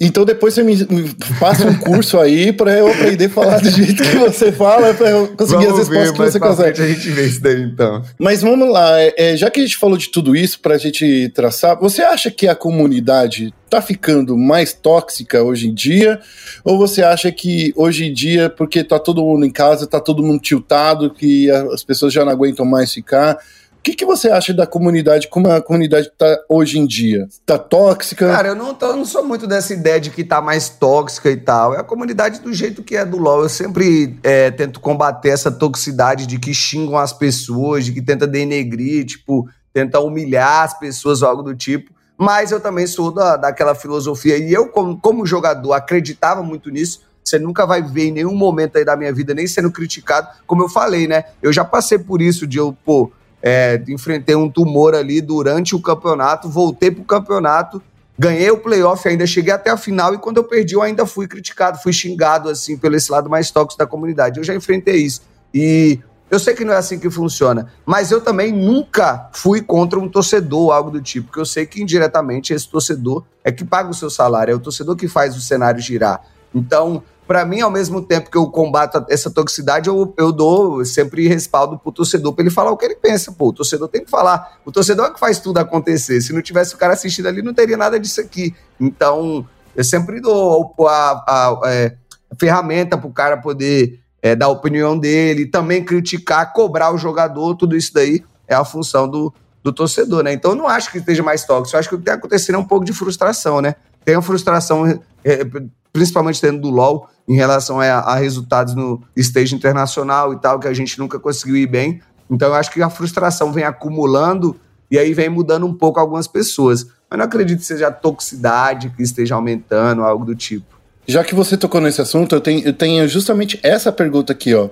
Então depois você me, me passa um curso aí pra eu aprender a falar do jeito que você fala, pra eu conseguir vamos as respostas ver, que você consegue. a gente vê isso daí então. Mas vamos lá, é, é, já que a gente falou de tudo isso pra gente traçar, você acha que a comunidade tá ficando mais tóxica hoje em dia? Ou você acha que hoje em dia, porque tá todo mundo em casa, tá todo mundo tiltado, que as pessoas já não aguentam mais ficar? O que, que você acha da comunidade, como a comunidade tá hoje em dia? Tá tóxica? Cara, eu não, tô, eu não sou muito dessa ideia de que tá mais tóxica e tal. É a comunidade do jeito que é do LoL. Eu sempre é, tento combater essa toxicidade de que xingam as pessoas, de que tenta denegrir, tipo, tenta humilhar as pessoas ou algo do tipo mas eu também sou da, daquela filosofia, e eu, como, como jogador, acreditava muito nisso. Você nunca vai ver em nenhum momento aí da minha vida nem sendo criticado. Como eu falei, né? Eu já passei por isso de eu, pô, é, enfrentei um tumor ali durante o campeonato, voltei pro campeonato, ganhei o playoff, ainda cheguei até a final, e quando eu perdi, eu ainda fui criticado, fui xingado, assim, pelo esse lado mais tóxico da comunidade. Eu já enfrentei isso. E eu sei que não é assim que funciona, mas eu também nunca fui contra um torcedor ou algo do tipo, porque eu sei que indiretamente esse torcedor é que paga o seu salário, é o torcedor que faz o cenário girar. Então, para mim, ao mesmo tempo que eu combato essa toxicidade, eu, eu dou sempre respaldo pro torcedor para ele falar o que ele pensa. Pô, o torcedor tem que falar. O torcedor é que faz tudo acontecer. Se não tivesse o cara assistindo ali, não teria nada disso aqui. Então, eu sempre dou a, a, a, é, a ferramenta pro cara poder é, dar a opinião dele, também criticar, cobrar o jogador, tudo isso daí é a função do, do torcedor, né? Então eu não acho que esteja mais tóxico, eu acho que o que tem acontecendo é um pouco de frustração, né? Tem a frustração, é, principalmente dentro do LoL, em relação a, a, resultados no stage internacional e tal, que a gente nunca conseguiu ir bem. Então eu acho que a frustração vem acumulando e aí vem mudando um pouco algumas pessoas. Mas não acredito que seja a toxicidade que esteja aumentando, algo do tipo. Já que você tocou nesse assunto, eu tenho, eu tenho justamente essa pergunta aqui, ó.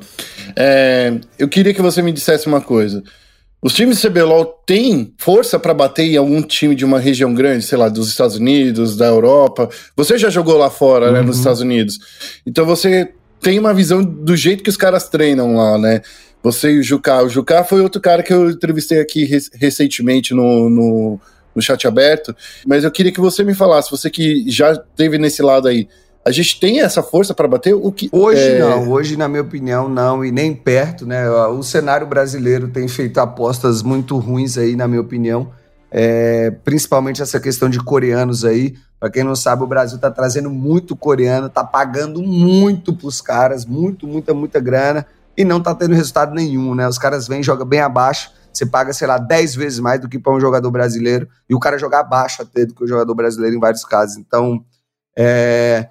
É, eu queria que você me dissesse uma coisa. Os times de CBLOL têm força para bater em algum time de uma região grande, sei lá, dos Estados Unidos, da Europa? Você já jogou lá fora, uhum. né, nos uhum. Estados Unidos. Então você tem uma visão do jeito que os caras treinam lá, né? Você e o Juká. O Juká foi outro cara que eu entrevistei aqui recentemente no, no, no chat aberto. Mas eu queria que você me falasse, você que já teve nesse lado aí. A gente tem essa força para bater o que. Hoje é... não, hoje, na minha opinião, não, e nem perto, né? O cenário brasileiro tem feito apostas muito ruins aí, na minha opinião. É, principalmente essa questão de coreanos aí. Para quem não sabe, o Brasil tá trazendo muito coreano, tá pagando muito pros caras, muito, muita, muita grana, e não tá tendo resultado nenhum, né? Os caras vêm, jogam bem abaixo, você paga, sei lá, 10 vezes mais do que para um jogador brasileiro, e o cara joga abaixo até do que o jogador brasileiro em vários casos. Então, é,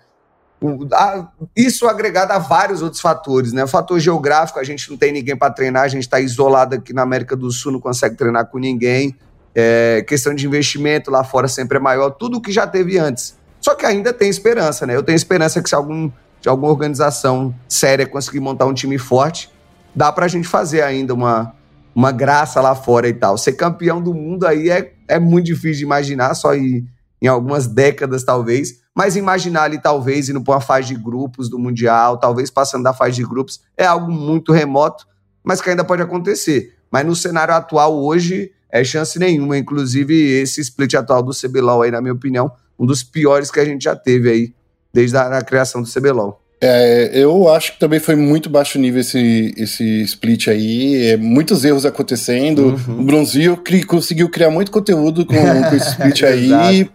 isso agregado a vários outros fatores, né? O fator geográfico, a gente não tem ninguém para treinar, a gente está isolado aqui na América do Sul, não consegue treinar com ninguém. É, questão de investimento lá fora sempre é maior, tudo o que já teve antes. Só que ainda tem esperança, né? Eu tenho esperança que se algum, de alguma organização séria conseguir montar um time forte, dá para a gente fazer ainda uma, uma graça lá fora e tal. Ser campeão do mundo aí é, é muito difícil de imaginar, só em, em algumas décadas talvez mas imaginar ali, talvez, indo para uma fase de grupos do Mundial, talvez passando da fase de grupos, é algo muito remoto, mas que ainda pode acontecer. Mas no cenário atual, hoje, é chance nenhuma. Inclusive, esse split atual do CBLOL aí, na minha opinião, um dos piores que a gente já teve aí, desde a, a criação do CBLOL. É, eu acho que também foi muito baixo nível esse, esse split aí. É, muitos erros acontecendo. Uhum. O Bronzio cri, conseguiu criar muito conteúdo com, com esse split aí.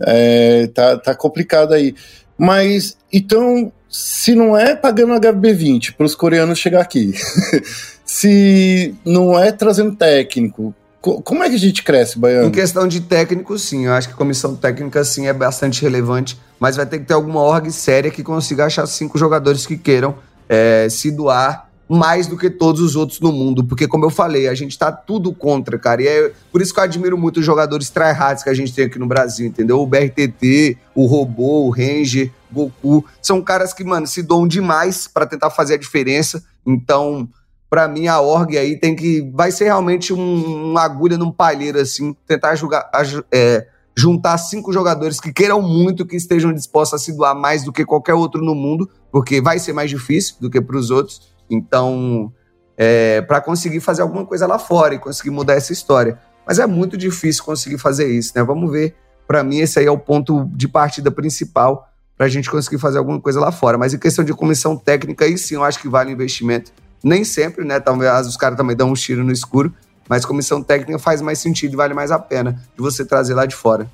É, tá, tá complicado aí. Mas, então, se não é pagando HB20 para os coreanos chegar aqui, se não é trazendo técnico, como é que a gente cresce, Baiano? Em questão de técnico, sim. Eu acho que comissão técnica, sim, é bastante relevante. Mas vai ter que ter alguma org séria que consiga achar cinco jogadores que queiram é, se doar mais do que todos os outros no mundo, porque como eu falei, a gente tá tudo contra, cara, e é por isso que eu admiro muito os jogadores tryhards que a gente tem aqui no Brasil, entendeu? O BRTT, o Robô, o Ranger, Goku, são caras que, mano, se dão demais para tentar fazer a diferença, então, para mim, a org aí tem que, vai ser realmente um, uma agulha num palheiro, assim, tentar jogar, é, juntar cinco jogadores que queiram muito, que estejam dispostos a se doar mais do que qualquer outro no mundo, porque vai ser mais difícil do que para os outros. Então, é, para conseguir fazer alguma coisa lá fora e conseguir mudar essa história. Mas é muito difícil conseguir fazer isso, né? Vamos ver. Para mim, esse aí é o ponto de partida principal para a gente conseguir fazer alguma coisa lá fora. Mas em questão de comissão técnica, aí sim eu acho que vale investimento. Nem sempre, né? Talvez os caras também dão um tiro no escuro, mas comissão técnica faz mais sentido e vale mais a pena de você trazer lá de fora.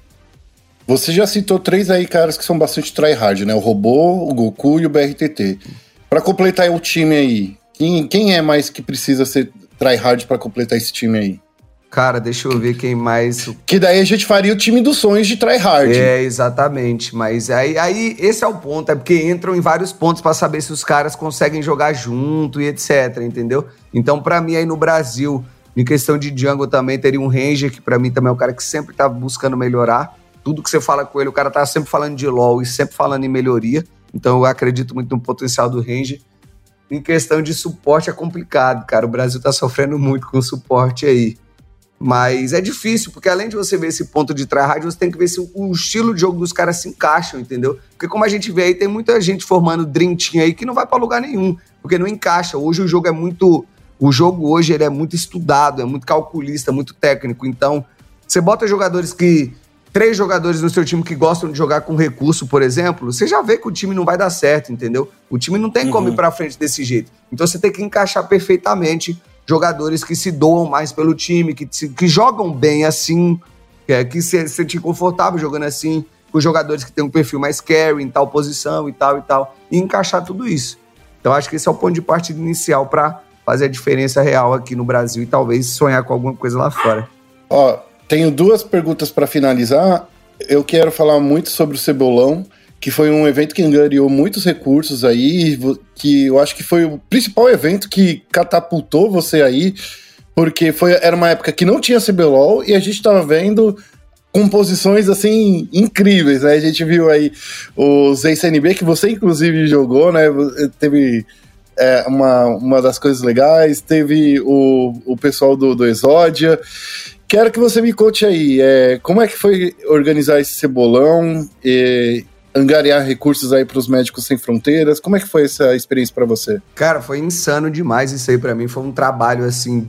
Você já citou três aí caras que são bastante tryhard, né? O Robô, o Goku e o BRTT. Para completar o time aí, quem, quem é mais que precisa ser tryhard para completar esse time aí? Cara, deixa eu ver quem mais. Que daí a gente faria o time dos sonhos de tryhard. É, exatamente. Mas aí, aí esse é o ponto, é porque entram em vários pontos para saber se os caras conseguem jogar junto e etc, entendeu? Então, para mim aí no Brasil, em questão de jungle também teria um Ranger, que para mim também é um cara que sempre tá buscando melhorar. Tudo que você fala com ele, o cara tá sempre falando de LoL e sempre falando em melhoria. Então eu acredito muito no potencial do Ranger. Em questão de suporte é complicado, cara. O Brasil tá sofrendo muito com o suporte aí. Mas é difícil, porque além de você ver esse ponto de tryhard, você tem que ver se o estilo de jogo dos caras se encaixam, entendeu? Porque como a gente vê aí, tem muita gente formando Dream Team aí que não vai para lugar nenhum, porque não encaixa. Hoje o jogo é muito... O jogo hoje ele é muito estudado, é muito calculista, muito técnico. Então, você bota jogadores que... Três jogadores no seu time que gostam de jogar com recurso, por exemplo, você já vê que o time não vai dar certo, entendeu? O time não tem como uhum. ir pra frente desse jeito. Então você tem que encaixar perfeitamente jogadores que se doam mais pelo time, que, que jogam bem assim, que, é, que se sentir confortável jogando assim, com jogadores que têm um perfil mais carry em tal posição e tal e tal, e encaixar tudo isso. Então acho que esse é o ponto de partida inicial para fazer a diferença real aqui no Brasil e talvez sonhar com alguma coisa lá fora. Ó, tenho duas perguntas para finalizar. Eu quero falar muito sobre o Cebolão que foi um evento que angariou muitos recursos aí, que eu acho que foi o principal evento que catapultou você aí, porque foi, era uma época que não tinha CBLOL e a gente estava vendo composições assim incríveis, né? A gente viu aí o ZCNB, que você inclusive jogou, né? Teve é, uma, uma das coisas legais, teve o, o pessoal do, do Exódia. Quero que você me conte aí, é, como é que foi organizar esse cebolão e, angariar recursos aí para os médicos sem fronteiras. Como é que foi essa experiência para você? Cara, foi insano demais isso aí para mim. Foi um trabalho assim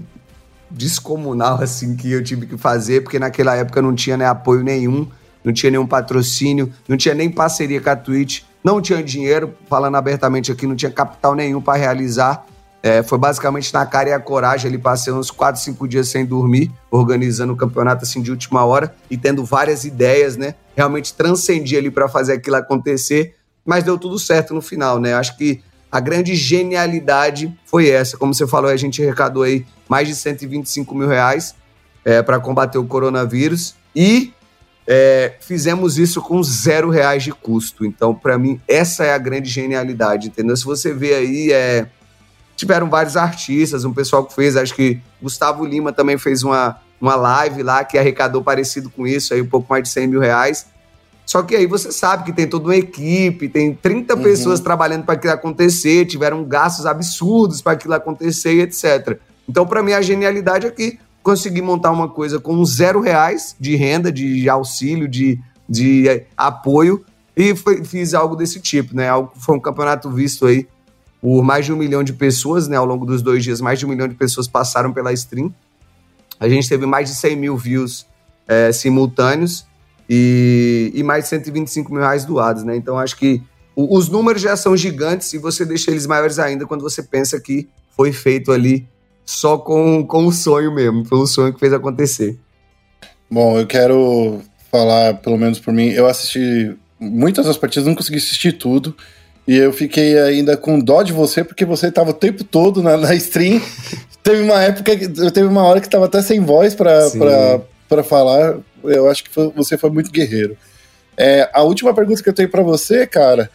descomunal assim que eu tive que fazer, porque naquela época não tinha né, apoio nenhum, não tinha nenhum patrocínio, não tinha nem parceria com a Twitch, não tinha dinheiro, falando abertamente aqui, não tinha capital nenhum para realizar. É, foi basicamente na cara e a coragem. Ele passei uns 4, 5 dias sem dormir, organizando o campeonato assim de última hora e tendo várias ideias, né? Realmente transcendi ali para fazer aquilo acontecer, mas deu tudo certo no final, né? Acho que a grande genialidade foi essa. Como você falou, a gente arrecadou aí mais de 125 mil reais é, para combater o coronavírus e é, fizemos isso com zero reais de custo. Então, para mim, essa é a grande genialidade, entendeu? Se você vê aí, é, tiveram vários artistas, um pessoal que fez, acho que Gustavo Lima também fez uma, uma live lá que arrecadou parecido com isso, aí um pouco mais de 100 mil reais. Só que aí você sabe que tem toda uma equipe, tem 30 uhum. pessoas trabalhando para aquilo acontecer, tiveram gastos absurdos para aquilo acontecer, etc. Então, para mim, a genialidade é que consegui montar uma coisa com zero reais de renda, de auxílio, de, de eh, apoio, e foi, fiz algo desse tipo, né? Foi um campeonato visto aí por mais de um milhão de pessoas, né? Ao longo dos dois dias, mais de um milhão de pessoas passaram pela stream. A gente teve mais de 100 mil views é, simultâneos e, e, mais de 125 mil reais doados, né? Então acho que o, os números já são gigantes e você deixa eles maiores ainda quando você pensa que foi feito ali só com, com o sonho mesmo, foi o sonho que fez acontecer. Bom, eu quero falar, pelo menos por mim, eu assisti muitas das partidas, não consegui assistir tudo. E eu fiquei ainda com dó de você, porque você tava o tempo todo na, na stream. teve uma época, teve uma hora que tava até sem voz para falar. Eu acho que foi, você foi muito guerreiro. É, a última pergunta que eu tenho para você, cara,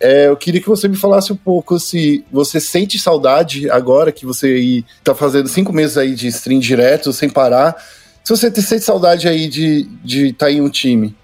é, eu queria que você me falasse um pouco se você sente saudade agora que você tá fazendo cinco meses aí de stream direto, sem parar. Se você sente saudade aí de estar de tá em um time.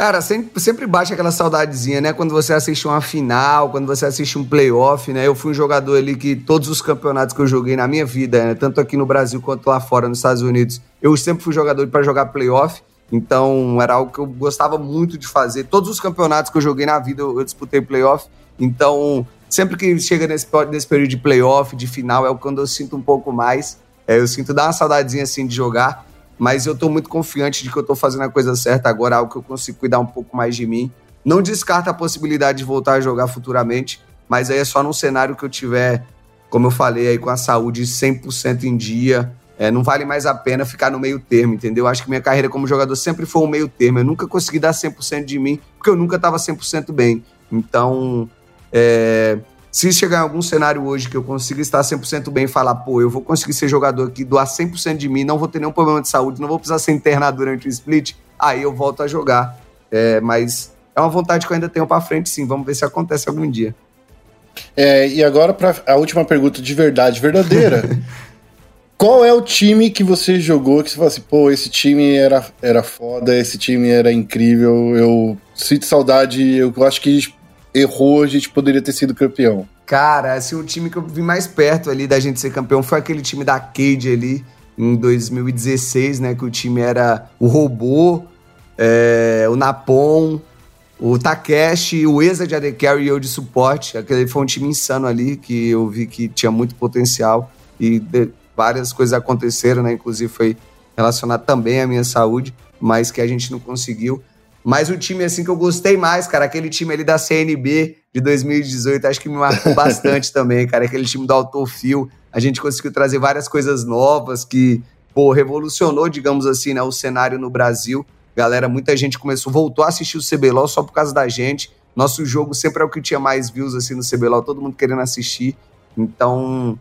Cara, sempre, sempre bate aquela saudadezinha, né? Quando você assiste uma final, quando você assiste um playoff, né? Eu fui um jogador ali que todos os campeonatos que eu joguei na minha vida, né? tanto aqui no Brasil quanto lá fora, nos Estados Unidos, eu sempre fui jogador para jogar playoff. Então era algo que eu gostava muito de fazer. Todos os campeonatos que eu joguei na vida eu, eu disputei playoff. Então sempre que chega nesse, nesse período de playoff, de final, é quando eu sinto um pouco mais. É, eu sinto dar uma saudadezinha assim de jogar, mas eu tô muito confiante de que eu tô fazendo a coisa certa agora, algo que eu consigo cuidar um pouco mais de mim. Não descarta a possibilidade de voltar a jogar futuramente, mas aí é só num cenário que eu tiver, como eu falei, aí com a saúde 100% em dia. É, não vale mais a pena ficar no meio termo, entendeu? Acho que minha carreira como jogador sempre foi um meio termo. Eu nunca consegui dar 100% de mim, porque eu nunca estava 100% bem. Então, é, se chegar em algum cenário hoje que eu consiga estar 100% bem e falar, pô, eu vou conseguir ser jogador aqui, doar 100% de mim, não vou ter nenhum problema de saúde, não vou precisar ser internado durante o split, aí eu volto a jogar. É, mas é uma vontade que eu ainda tenho para frente, sim. Vamos ver se acontece algum dia. É, e agora para a última pergunta de verdade, verdadeira. Qual é o time que você jogou que você fala assim, pô, esse time era, era foda, esse time era incrível, eu sinto saudade, eu acho que errou, a gente poderia ter sido campeão? Cara, assim, o time que eu vi mais perto ali da gente ser campeão foi aquele time da Cade ali, em 2016, né? Que o time era o Robô, é, o Napon, o Takeshi, o Eza de AD Carry e eu de suporte. Aquele foi um time insano ali, que eu vi que tinha muito potencial e várias coisas aconteceram, né? Inclusive foi relacionado também à minha saúde, mas que a gente não conseguiu. Mas o time assim que eu gostei mais, cara, aquele time ali da CNB de 2018, acho que me marcou bastante também, cara. Aquele time do Autofil. A gente conseguiu trazer várias coisas novas que, pô, revolucionou, digamos assim, né, o cenário no Brasil. Galera, muita gente começou, voltou a assistir o CBLOL só por causa da gente. Nosso jogo sempre é o que tinha mais views assim no CBLOL, todo mundo querendo assistir. Então,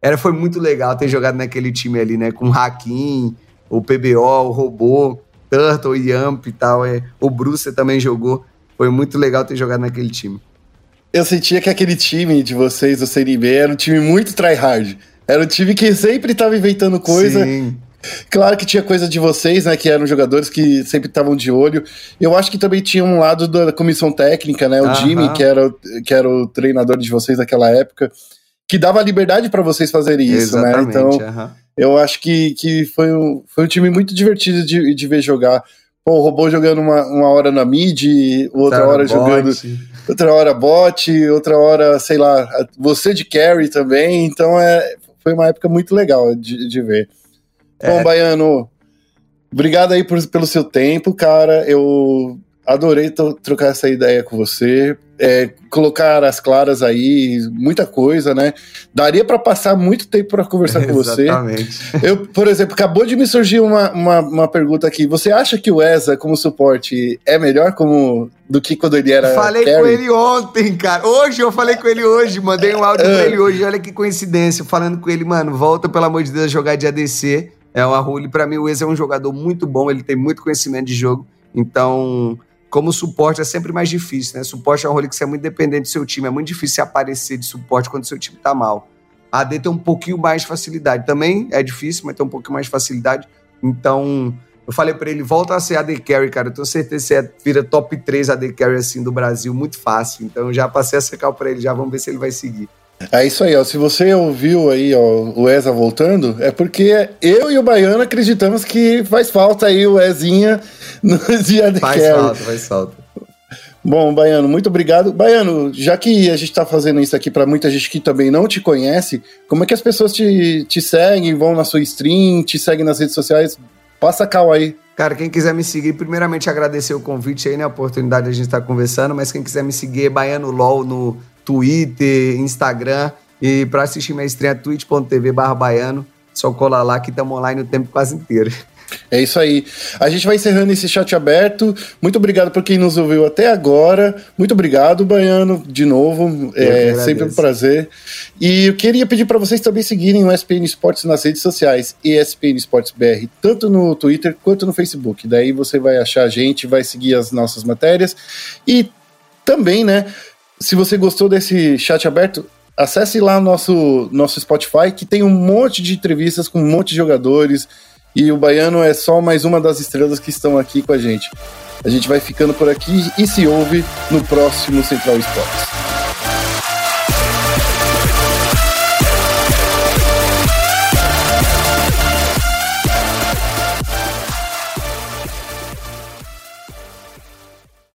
era foi muito legal ter jogado naquele time ali, né, com o Hakim, o PBO, o Robô. Turtle, Yamp e tal. É, o Bruce também jogou. Foi muito legal ter jogado naquele time. Eu sentia que aquele time de vocês, do CNB, era um time muito tryhard. Era um time que sempre estava inventando coisa. Sim. Claro que tinha coisa de vocês, né? Que eram jogadores que sempre estavam de olho. Eu acho que também tinha um lado da comissão técnica, né? O -huh. Jimmy, que era, que era o treinador de vocês naquela época, que dava liberdade para vocês fazerem isso, né? Exatamente, né? Então, eu acho que, que foi, um, foi um time muito divertido de, de ver jogar. Pô, o robô jogando uma, uma hora na mid, outra tá, hora bot. jogando. Outra hora bot, outra hora, sei lá, você de carry também. Então é, foi uma época muito legal de, de ver. É. Bom, Baiano, obrigado aí por, pelo seu tempo, cara. Eu adorei trocar essa ideia com você. É, colocar as claras aí, muita coisa, né? Daria para passar muito tempo para conversar com você. Exatamente. Eu, por exemplo, acabou de me surgir uma, uma, uma, pergunta aqui. Você acha que o ESA como suporte é melhor como do que quando ele era Falei carry? com ele ontem, cara. Hoje eu falei com ele hoje, mandei um áudio pra ele hoje. Olha que coincidência, falando com ele, mano, volta pelo amor de Deus a jogar de ADC. É uma role para mim o ESA é um jogador muito bom, ele tem muito conhecimento de jogo. Então, como suporte é sempre mais difícil, né? Suporte é um role que você é muito dependente do seu time, é muito difícil aparecer de suporte quando seu time tá mal. A AD tem um pouquinho mais de facilidade. Também é difícil, mas tem um pouquinho mais de facilidade. Então, eu falei para ele, volta a ser AD Carry, cara. Eu tenho certeza que você vira top 3 AD Carry assim do Brasil, muito fácil. Então, já passei a secar para ele, já vamos ver se ele vai seguir. É isso aí, ó. Se você ouviu aí, ó, o Eza voltando, é porque eu e o Baiano acreditamos que faz falta aí o Ezinha no dia de Faz falta, faz falta. Bom, Baiano, muito obrigado. Baiano, já que a gente está fazendo isso aqui para muita gente que também não te conhece, como é que as pessoas te, te seguem, vão na sua stream, te seguem nas redes sociais? Passa cal aí. Cara, quem quiser me seguir, primeiramente agradecer o convite aí, né? A oportunidade de a gente estar tá conversando, mas quem quiser me seguir é Baiano LOL no Twitter, Instagram. E para assistir minha estreia, twitch.tv barra baiano. Só colar lá que estamos online o tempo quase inteiro. É isso aí. A gente vai encerrando esse chat aberto. Muito obrigado por quem nos ouviu até agora. Muito obrigado, Baiano, de novo. Eu é sempre um prazer. E eu queria pedir para vocês também seguirem o ESPN Esportes nas redes sociais, ESPN Esportes BR, tanto no Twitter quanto no Facebook. Daí você vai achar a gente, vai seguir as nossas matérias. E também, né? Se você gostou desse chat aberto, acesse lá nosso nosso Spotify, que tem um monte de entrevistas com um monte de jogadores. E o Baiano é só mais uma das estrelas que estão aqui com a gente. A gente vai ficando por aqui e se ouve no próximo Central Esportes.